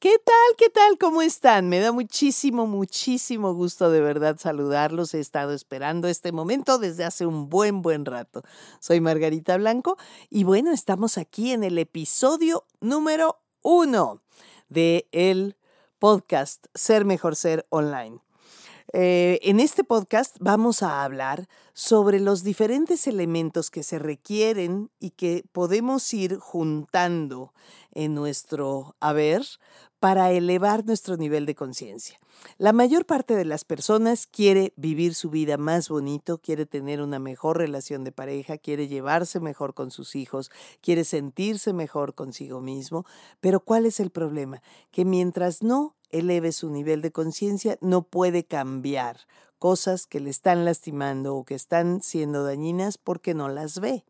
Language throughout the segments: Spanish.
¿Qué tal? ¿Qué tal? ¿Cómo están? Me da muchísimo, muchísimo gusto de verdad saludarlos. He estado esperando este momento desde hace un buen, buen rato. Soy Margarita Blanco y bueno, estamos aquí en el episodio número uno de el podcast Ser Mejor Ser Online. Eh, en este podcast vamos a hablar sobre los diferentes elementos que se requieren y que podemos ir juntando en nuestro haber para elevar nuestro nivel de conciencia. La mayor parte de las personas quiere vivir su vida más bonito, quiere tener una mejor relación de pareja, quiere llevarse mejor con sus hijos, quiere sentirse mejor consigo mismo, pero ¿cuál es el problema? Que mientras no eleve su nivel de conciencia, no puede cambiar cosas que le están lastimando o que están siendo dañinas porque no las ve.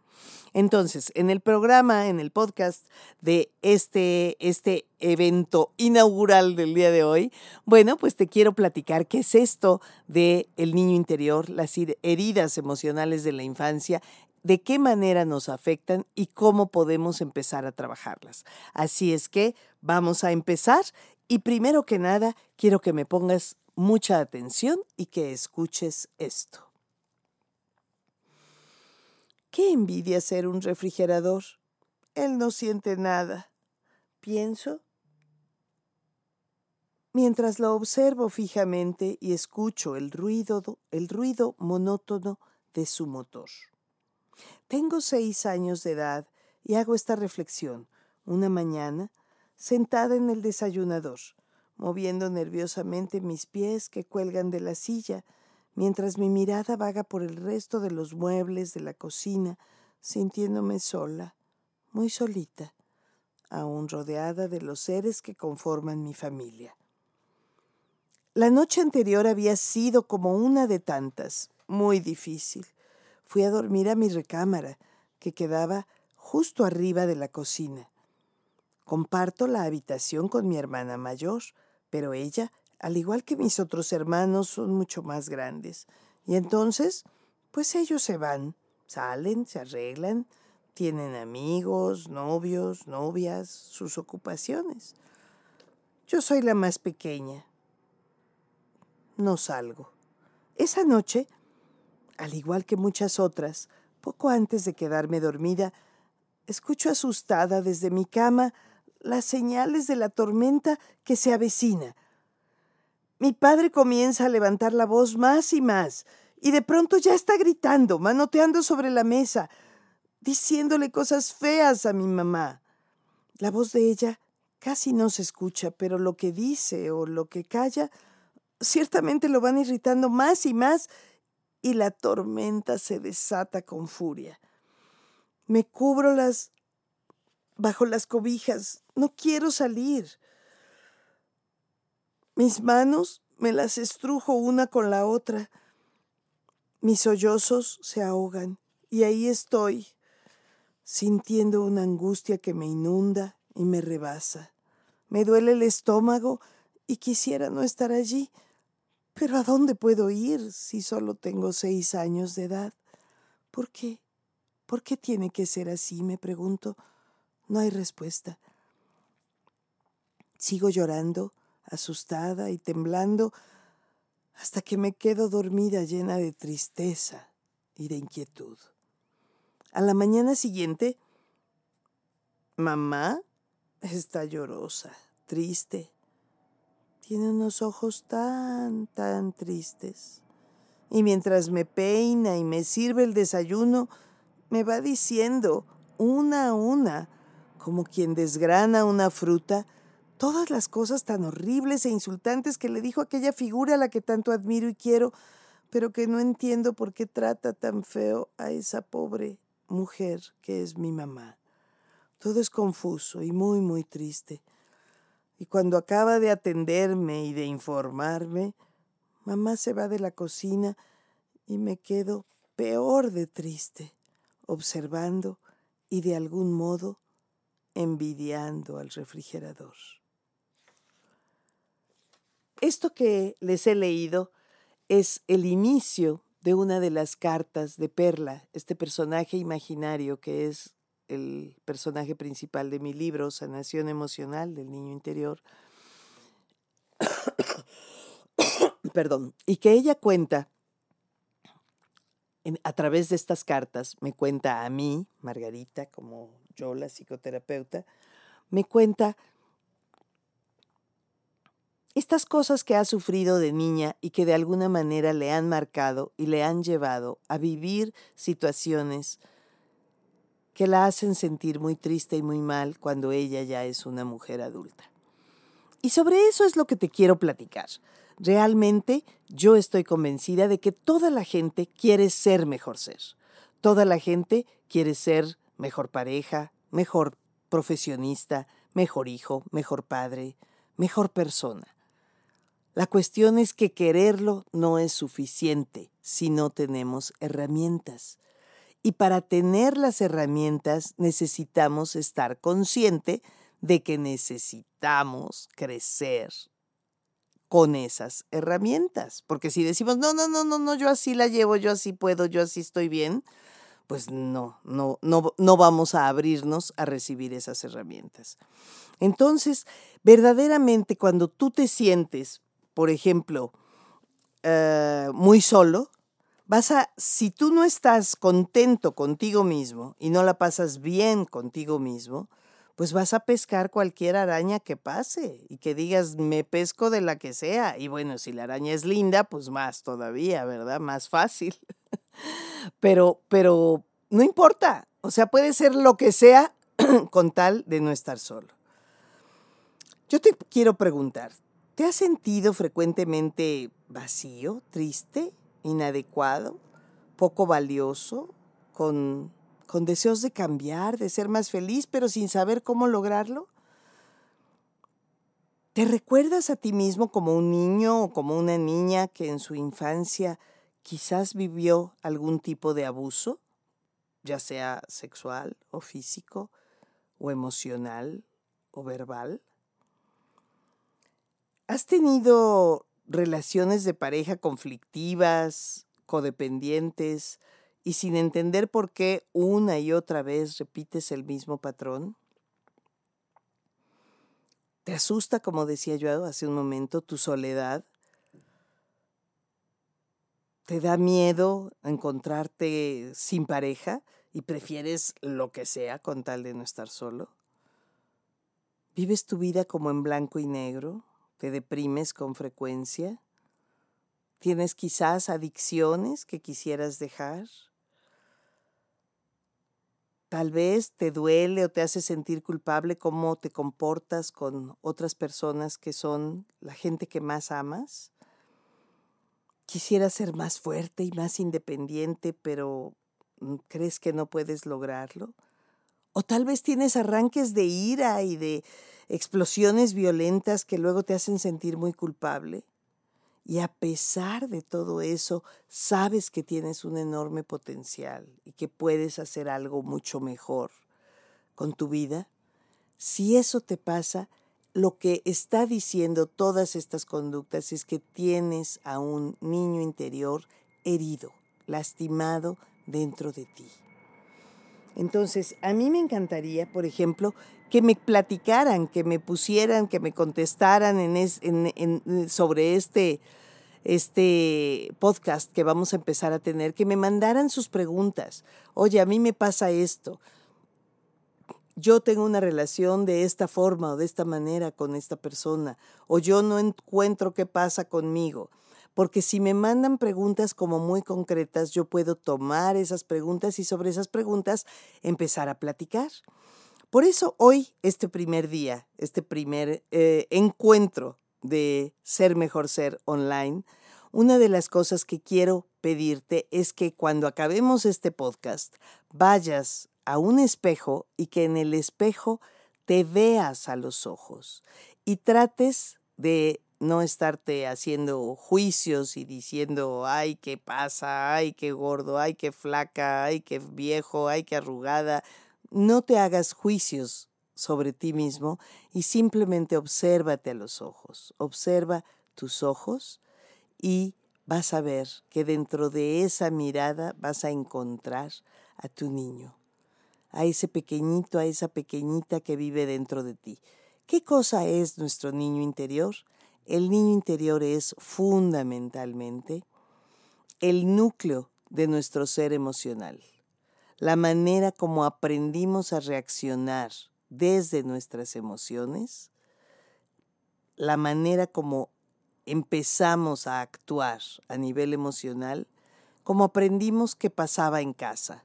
Entonces, en el programa, en el podcast de este, este evento inaugural del día de hoy, bueno, pues te quiero platicar qué es esto de el niño interior, las heridas emocionales de la infancia, de qué manera nos afectan y cómo podemos empezar a trabajarlas. Así es que vamos a empezar y primero que nada quiero que me pongas mucha atención y que escuches esto. Qué envidia ser un refrigerador. Él no siente nada. Pienso. Mientras lo observo fijamente y escucho el ruido, el ruido monótono de su motor. Tengo seis años de edad y hago esta reflexión una mañana sentada en el desayunador, moviendo nerviosamente mis pies que cuelgan de la silla mientras mi mirada vaga por el resto de los muebles de la cocina, sintiéndome sola, muy solita, aún rodeada de los seres que conforman mi familia. La noche anterior había sido como una de tantas, muy difícil. Fui a dormir a mi recámara, que quedaba justo arriba de la cocina. Comparto la habitación con mi hermana mayor, pero ella al igual que mis otros hermanos, son mucho más grandes. Y entonces, pues ellos se van, salen, se arreglan, tienen amigos, novios, novias, sus ocupaciones. Yo soy la más pequeña. No salgo. Esa noche, al igual que muchas otras, poco antes de quedarme dormida, escucho asustada desde mi cama las señales de la tormenta que se avecina mi padre comienza a levantar la voz más y más, y de pronto ya está gritando, manoteando sobre la mesa, diciéndole cosas feas a mi mamá. La voz de ella casi no se escucha, pero lo que dice o lo que calla ciertamente lo van irritando más y más y la tormenta se desata con furia. Me cubro las bajo las cobijas, no quiero salir. Mis manos me las estrujo una con la otra. Mis sollozos se ahogan y ahí estoy, sintiendo una angustia que me inunda y me rebasa. Me duele el estómago y quisiera no estar allí. Pero ¿a dónde puedo ir si solo tengo seis años de edad? ¿Por qué? ¿Por qué tiene que ser así? me pregunto. No hay respuesta. Sigo llorando asustada y temblando, hasta que me quedo dormida llena de tristeza y de inquietud. A la mañana siguiente, mamá está llorosa, triste. Tiene unos ojos tan, tan tristes. Y mientras me peina y me sirve el desayuno, me va diciendo una a una, como quien desgrana una fruta, todas las cosas tan horribles e insultantes que le dijo aquella figura a la que tanto admiro y quiero, pero que no entiendo por qué trata tan feo a esa pobre mujer que es mi mamá. Todo es confuso y muy, muy triste. Y cuando acaba de atenderme y de informarme, mamá se va de la cocina y me quedo peor de triste, observando y de algún modo envidiando al refrigerador. Esto que les he leído es el inicio de una de las cartas de Perla, este personaje imaginario que es el personaje principal de mi libro, Sanación Emocional del Niño Interior. Perdón, y que ella cuenta a través de estas cartas, me cuenta a mí, Margarita, como yo, la psicoterapeuta, me cuenta estas cosas que ha sufrido de niña y que de alguna manera le han marcado y le han llevado a vivir situaciones que la hacen sentir muy triste y muy mal cuando ella ya es una mujer adulta. Y sobre eso es lo que te quiero platicar. Realmente yo estoy convencida de que toda la gente quiere ser mejor ser. Toda la gente quiere ser mejor pareja, mejor profesionista, mejor hijo, mejor padre, mejor persona. La cuestión es que quererlo no es suficiente si no tenemos herramientas. Y para tener las herramientas necesitamos estar consciente de que necesitamos crecer con esas herramientas. Porque si decimos, no, no, no, no, no, yo así la llevo, yo así puedo, yo así estoy bien, pues no, no, no, no vamos a abrirnos a recibir esas herramientas. Entonces, verdaderamente cuando tú te sientes, por ejemplo, eh, muy solo, vas a, si tú no estás contento contigo mismo y no la pasas bien contigo mismo, pues vas a pescar cualquier araña que pase y que digas, me pesco de la que sea. Y bueno, si la araña es linda, pues más todavía, ¿verdad? Más fácil. pero, pero no importa. O sea, puede ser lo que sea con tal de no estar solo. Yo te quiero preguntar, ¿te has sentido frecuentemente vacío, triste, inadecuado, poco valioso, con, con deseos de cambiar, de ser más feliz, pero sin saber cómo lograrlo? ¿Te recuerdas a ti mismo como un niño o como una niña que en su infancia quizás vivió algún tipo de abuso, ya sea sexual o físico o emocional o verbal? ¿Has tenido relaciones de pareja conflictivas, codependientes, y sin entender por qué una y otra vez repites el mismo patrón? ¿Te asusta, como decía yo hace un momento, tu soledad? ¿Te da miedo encontrarte sin pareja y prefieres lo que sea con tal de no estar solo? ¿Vives tu vida como en blanco y negro? ¿Te deprimes con frecuencia? ¿Tienes quizás adicciones que quisieras dejar? Tal vez te duele o te hace sentir culpable cómo te comportas con otras personas que son la gente que más amas. Quisieras ser más fuerte y más independiente, pero mm, crees que no puedes lograrlo. O tal vez tienes arranques de ira y de explosiones violentas que luego te hacen sentir muy culpable. Y a pesar de todo eso, sabes que tienes un enorme potencial y que puedes hacer algo mucho mejor con tu vida. Si eso te pasa, lo que está diciendo todas estas conductas es que tienes a un niño interior herido, lastimado dentro de ti. Entonces, a mí me encantaría, por ejemplo, que me platicaran, que me pusieran, que me contestaran en sobre este, este podcast que vamos a empezar a tener, que me mandaran sus preguntas. Oye, a mí me pasa esto. Yo tengo una relación de esta forma o de esta manera con esta persona, o yo no encuentro qué pasa conmigo porque si me mandan preguntas como muy concretas, yo puedo tomar esas preguntas y sobre esas preguntas empezar a platicar. Por eso hoy, este primer día, este primer eh, encuentro de Ser Mejor Ser online, una de las cosas que quiero pedirte es que cuando acabemos este podcast vayas a un espejo y que en el espejo te veas a los ojos y trates de no estarte haciendo juicios y diciendo, ay, qué pasa, ay, qué gordo, ay, qué flaca, ay, qué viejo, ay, qué arrugada. No te hagas juicios sobre ti mismo y simplemente obsérvate a los ojos. Observa tus ojos y vas a ver que dentro de esa mirada vas a encontrar a tu niño, a ese pequeñito, a esa pequeñita que vive dentro de ti. ¿Qué cosa es nuestro niño interior? El niño interior es fundamentalmente el núcleo de nuestro ser emocional, la manera como aprendimos a reaccionar desde nuestras emociones, la manera como empezamos a actuar a nivel emocional, como aprendimos que pasaba en casa,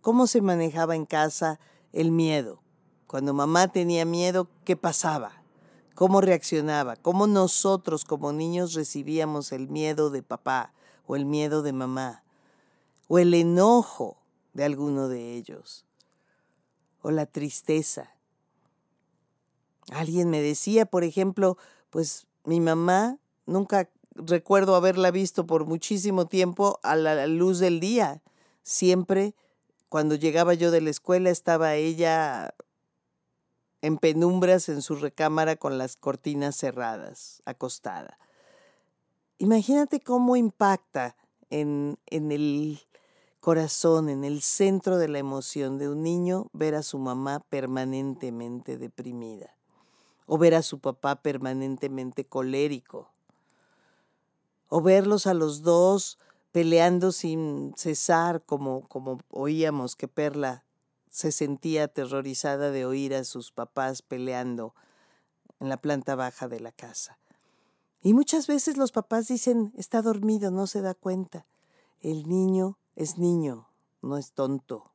cómo se manejaba en casa el miedo. Cuando mamá tenía miedo, ¿qué pasaba? Cómo reaccionaba, cómo nosotros como niños recibíamos el miedo de papá o el miedo de mamá, o el enojo de alguno de ellos, o la tristeza. Alguien me decía, por ejemplo, pues mi mamá nunca recuerdo haberla visto por muchísimo tiempo a la luz del día. Siempre cuando llegaba yo de la escuela estaba ella en penumbras en su recámara con las cortinas cerradas, acostada. Imagínate cómo impacta en, en el corazón, en el centro de la emoción de un niño ver a su mamá permanentemente deprimida o ver a su papá permanentemente colérico o verlos a los dos peleando sin cesar como, como oíamos que Perla se sentía aterrorizada de oír a sus papás peleando en la planta baja de la casa. Y muchas veces los papás dicen, está dormido, no se da cuenta. El niño es niño, no es tonto.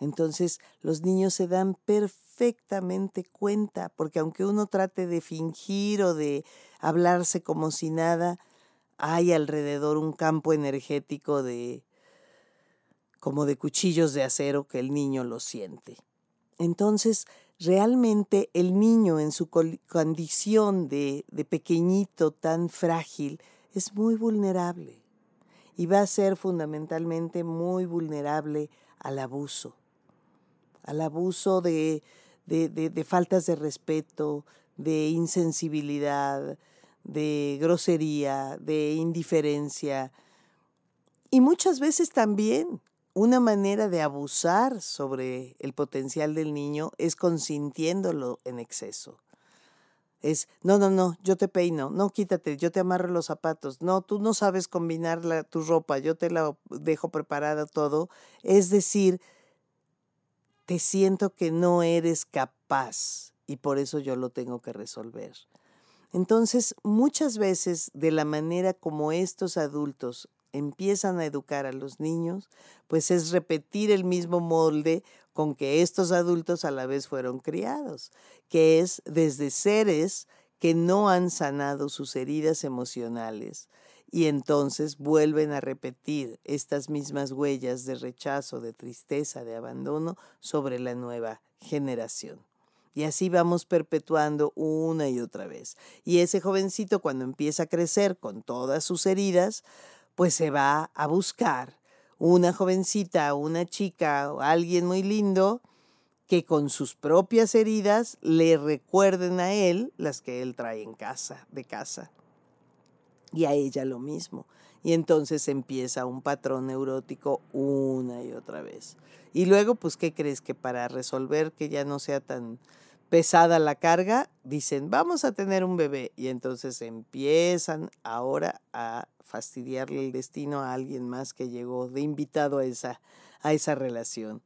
Entonces los niños se dan perfectamente cuenta, porque aunque uno trate de fingir o de hablarse como si nada, hay alrededor un campo energético de como de cuchillos de acero que el niño lo siente. Entonces, realmente el niño en su condición de, de pequeñito tan frágil es muy vulnerable y va a ser fundamentalmente muy vulnerable al abuso, al abuso de, de, de, faltas de respeto, de insensibilidad, de grosería, de indiferencia y muchas veces también una manera de abusar sobre el potencial del niño es consintiéndolo en exceso. Es, no, no, no, yo te peino, no, quítate, yo te amarro los zapatos, no, tú no sabes combinar tu ropa, yo te la dejo preparada todo. Es decir, te siento que no eres capaz y por eso yo lo tengo que resolver. Entonces, muchas veces de la manera como estos adultos empiezan a educar a los niños, pues es repetir el mismo molde con que estos adultos a la vez fueron criados, que es desde seres que no han sanado sus heridas emocionales y entonces vuelven a repetir estas mismas huellas de rechazo, de tristeza, de abandono sobre la nueva generación. Y así vamos perpetuando una y otra vez. Y ese jovencito cuando empieza a crecer con todas sus heridas, pues se va a buscar una jovencita, una chica o alguien muy lindo que con sus propias heridas le recuerden a él las que él trae en casa, de casa. Y a ella lo mismo. Y entonces empieza un patrón neurótico una y otra vez. Y luego, pues, ¿qué crees? Que para resolver que ya no sea tan pesada la carga, dicen, vamos a tener un bebé. Y entonces empiezan ahora a fastidiarle el destino a alguien más que llegó de invitado a esa, a esa relación.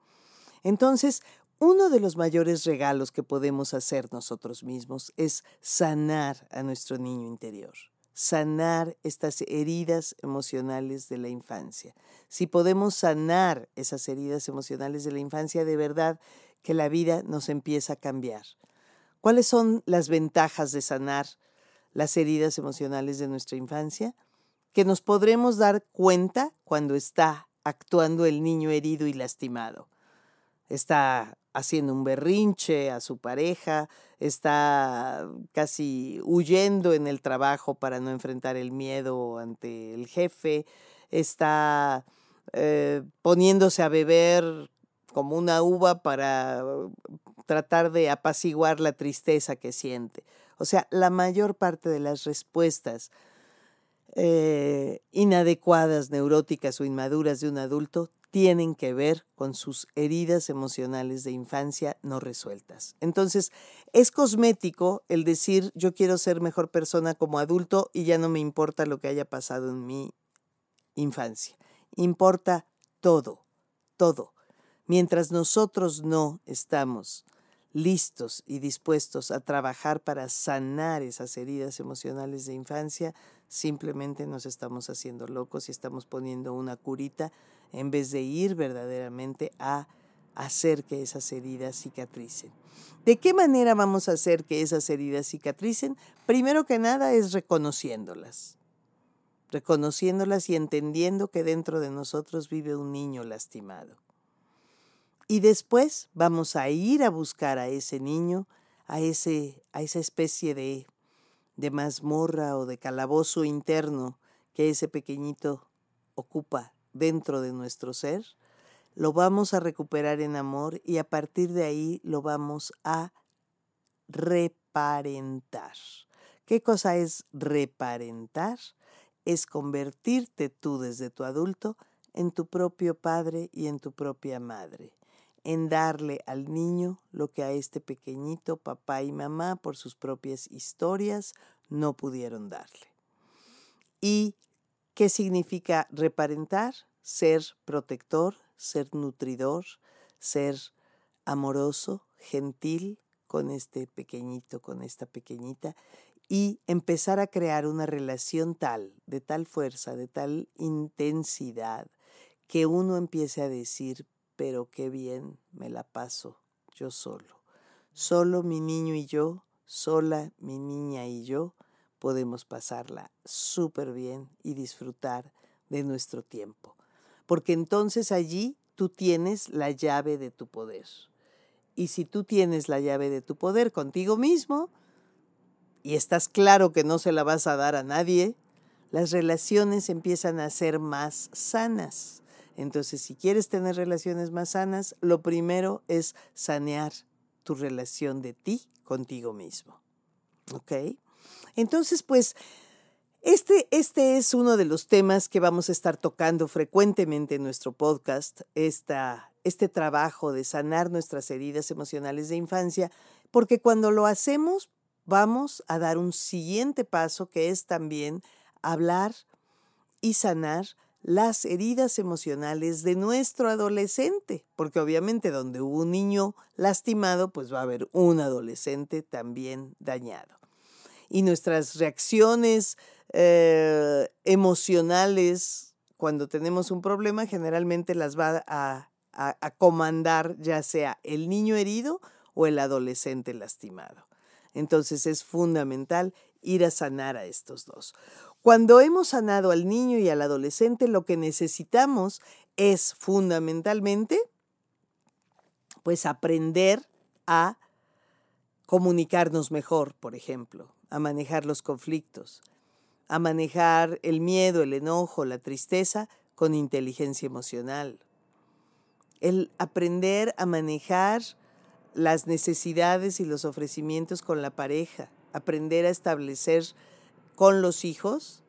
Entonces, uno de los mayores regalos que podemos hacer nosotros mismos es sanar a nuestro niño interior, sanar estas heridas emocionales de la infancia. Si podemos sanar esas heridas emocionales de la infancia, de verdad que la vida nos empieza a cambiar. ¿Cuáles son las ventajas de sanar las heridas emocionales de nuestra infancia? que nos podremos dar cuenta cuando está actuando el niño herido y lastimado. está haciendo un berrinche a su pareja, está casi huyendo en el trabajo para no enfrentar el miedo ante el jefe, está eh, poniéndose a beber como una uva para tratar de apaciguar la tristeza que siente. O sea, la mayor parte de las respuestas eh, inadecuadas, neuróticas o inmaduras de un adulto tienen que ver con sus heridas emocionales de infancia no resueltas. Entonces, es cosmético el decir yo quiero ser mejor persona como adulto y ya no me importa lo que haya pasado en mi infancia. Importa todo, todo. Mientras nosotros no estamos listos y dispuestos a trabajar para sanar esas heridas emocionales de infancia, simplemente nos estamos haciendo locos y estamos poniendo una curita en vez de ir verdaderamente a hacer que esas heridas cicatricen. ¿De qué manera vamos a hacer que esas heridas cicatricen? Primero que nada es reconociéndolas, reconociéndolas y entendiendo que dentro de nosotros vive un niño lastimado. Y después vamos a ir a buscar a ese niño, a, ese, a esa especie de, de mazmorra o de calabozo interno que ese pequeñito ocupa dentro de nuestro ser, lo vamos a recuperar en amor y a partir de ahí lo vamos a reparentar. ¿Qué cosa es reparentar? Es convertirte tú desde tu adulto en tu propio padre y en tu propia madre, en darle al niño lo que a este pequeñito papá y mamá por sus propias historias no pudieron darle. Y ¿Qué significa reparentar? Ser protector, ser nutridor, ser amoroso, gentil con este pequeñito, con esta pequeñita, y empezar a crear una relación tal, de tal fuerza, de tal intensidad, que uno empiece a decir, pero qué bien me la paso yo solo. Solo mi niño y yo, sola mi niña y yo, podemos pasarla súper bien y disfrutar de nuestro tiempo. Porque entonces allí tú tienes la llave de tu poder. Y si tú tienes la llave de tu poder contigo mismo y estás claro que no se la vas a dar a nadie, las relaciones empiezan a ser más sanas. Entonces, si quieres tener relaciones más sanas, lo primero es sanear tu relación de ti contigo mismo. ¿Ok? Entonces, pues, este, este es uno de los temas que vamos a estar tocando frecuentemente en nuestro podcast, esta, este trabajo de sanar nuestras heridas emocionales de infancia, porque cuando lo hacemos vamos a dar un siguiente paso que es también hablar y sanar las heridas emocionales de nuestro adolescente, porque obviamente donde hubo un niño lastimado, pues va a haber un adolescente también dañado y nuestras reacciones eh, emocionales cuando tenemos un problema generalmente las va a, comandar ya sea el niño herido o el adolescente lastimado. Entonces es fundamental ir a sanar a estos dos. Cuando hemos sanado al niño y al adolescente, lo que necesitamos es fundamentalmente pues aprender a comunicarnos mejor, por ejemplo a manejar los conflictos, a manejar el miedo, el enojo, la tristeza con inteligencia emocional. El aprender a manejar las necesidades y los ofrecimientos con la pareja, aprender a establecer con los hijos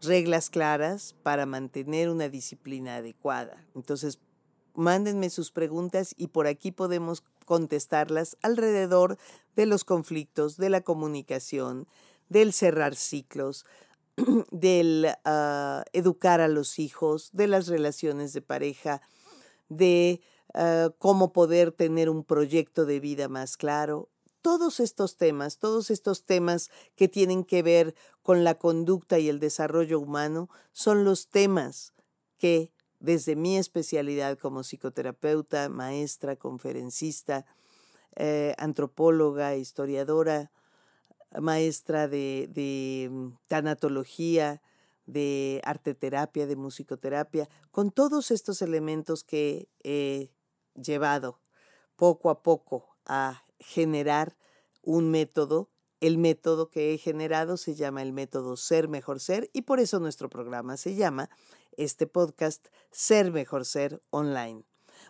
reglas claras para mantener una disciplina adecuada. Entonces, mándenme sus preguntas y por aquí podemos contestarlas alrededor de los conflictos, de la comunicación, del cerrar ciclos, del ah, educar a los hijos, de las relaciones de pareja, de ah, cómo poder tener un proyecto de vida más claro. Todos estos temas, todos estos temas que tienen que ver con la conducta y el desarrollo humano son los temas que desde mi especialidad como psicoterapeuta, maestra, conferencista, eh, antropóloga, historiadora, maestra de, mm, tanatología, de arteterapia, de musicoterapia, con todos estos elementos que he llevado poco a poco a generar un método. El método que he generado se llama el método Ser Mejor Ser y por eso nuestro programa se llama, este podcast, Ser Mejor Ser Online.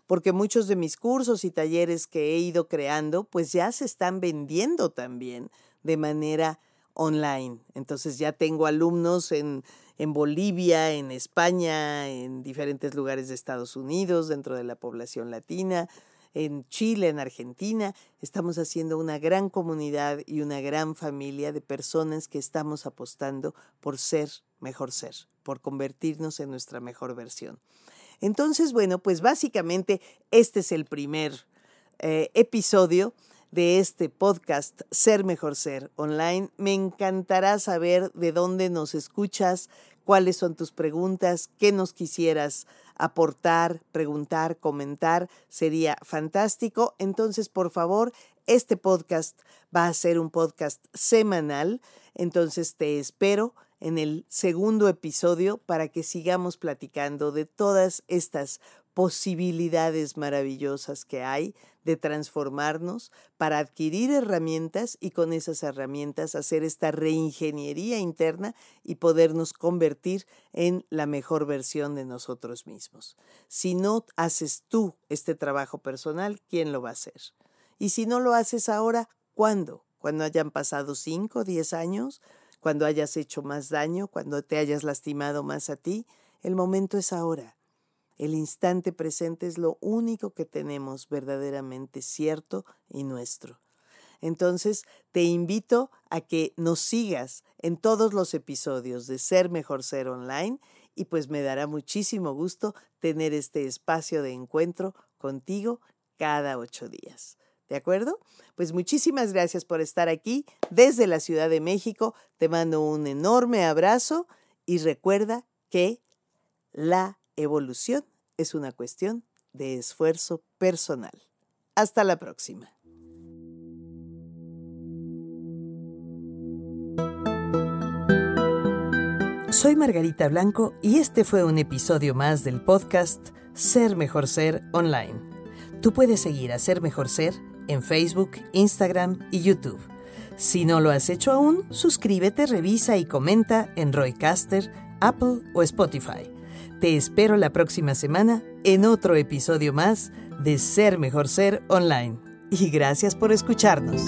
Porque muchos de mis cursos y talleres que he ido creando, pues ya se están vendiendo también de manera online. Entonces ya tengo alumnos en, en Bolivia, en España, en diferentes lugares de Estados Unidos, dentro de la población latina, en Chile, en Argentina. Estamos haciendo una gran comunidad y una gran familia de personas que estamos apostando por ser mejor ser, por convertirnos en nuestra mejor versión. Entonces, bueno, pues básicamente este es el primer eh, episodio de este podcast Ser Mejor Ser Online. Me encantará saber de dónde nos escuchas, cuáles son tus preguntas, qué nos quisieras aportar, preguntar, comentar. Sería fantástico. Entonces, por favor, este podcast va a ser un podcast semanal. Entonces, te espero en el segundo episodio para que sigamos platicando de todas estas posibilidades maravillosas que hay de transformarnos para adquirir herramientas y con esas herramientas hacer esta reingeniería interna y podernos convertir en la mejor versión de nosotros mismos. Si no haces tú este trabajo personal, ¿quién lo va a hacer? Y si no lo haces ahora, ¿cuándo? Cuando hayan pasado 5, 10 años, cuando hayas hecho más daño, cuando te hayas lastimado más a ti, el momento es ahora. El instante presente es lo único que tenemos verdaderamente cierto y nuestro. Entonces, te invito a que nos sigas en todos los episodios de Ser Mejor Ser Online y pues me dará muchísimo gusto tener este espacio de encuentro contigo cada ocho días. ¿De acuerdo? Pues muchísimas gracias por estar aquí desde la Ciudad de México. Te mando un enorme abrazo y recuerda que la evolución es una cuestión de esfuerzo personal. Hasta la próxima. Soy Margarita Blanco y este fue un episodio más del podcast Ser Mejor Ser Online. Tú puedes seguir a Ser Mejor Ser en Facebook, Instagram y YouTube. Si no lo has hecho aún, suscríbete, revisa y comenta en Roycaster, Apple o Spotify. Te espero la próxima semana en otro episodio más de Ser Mejor Ser Online. Y gracias por escucharnos.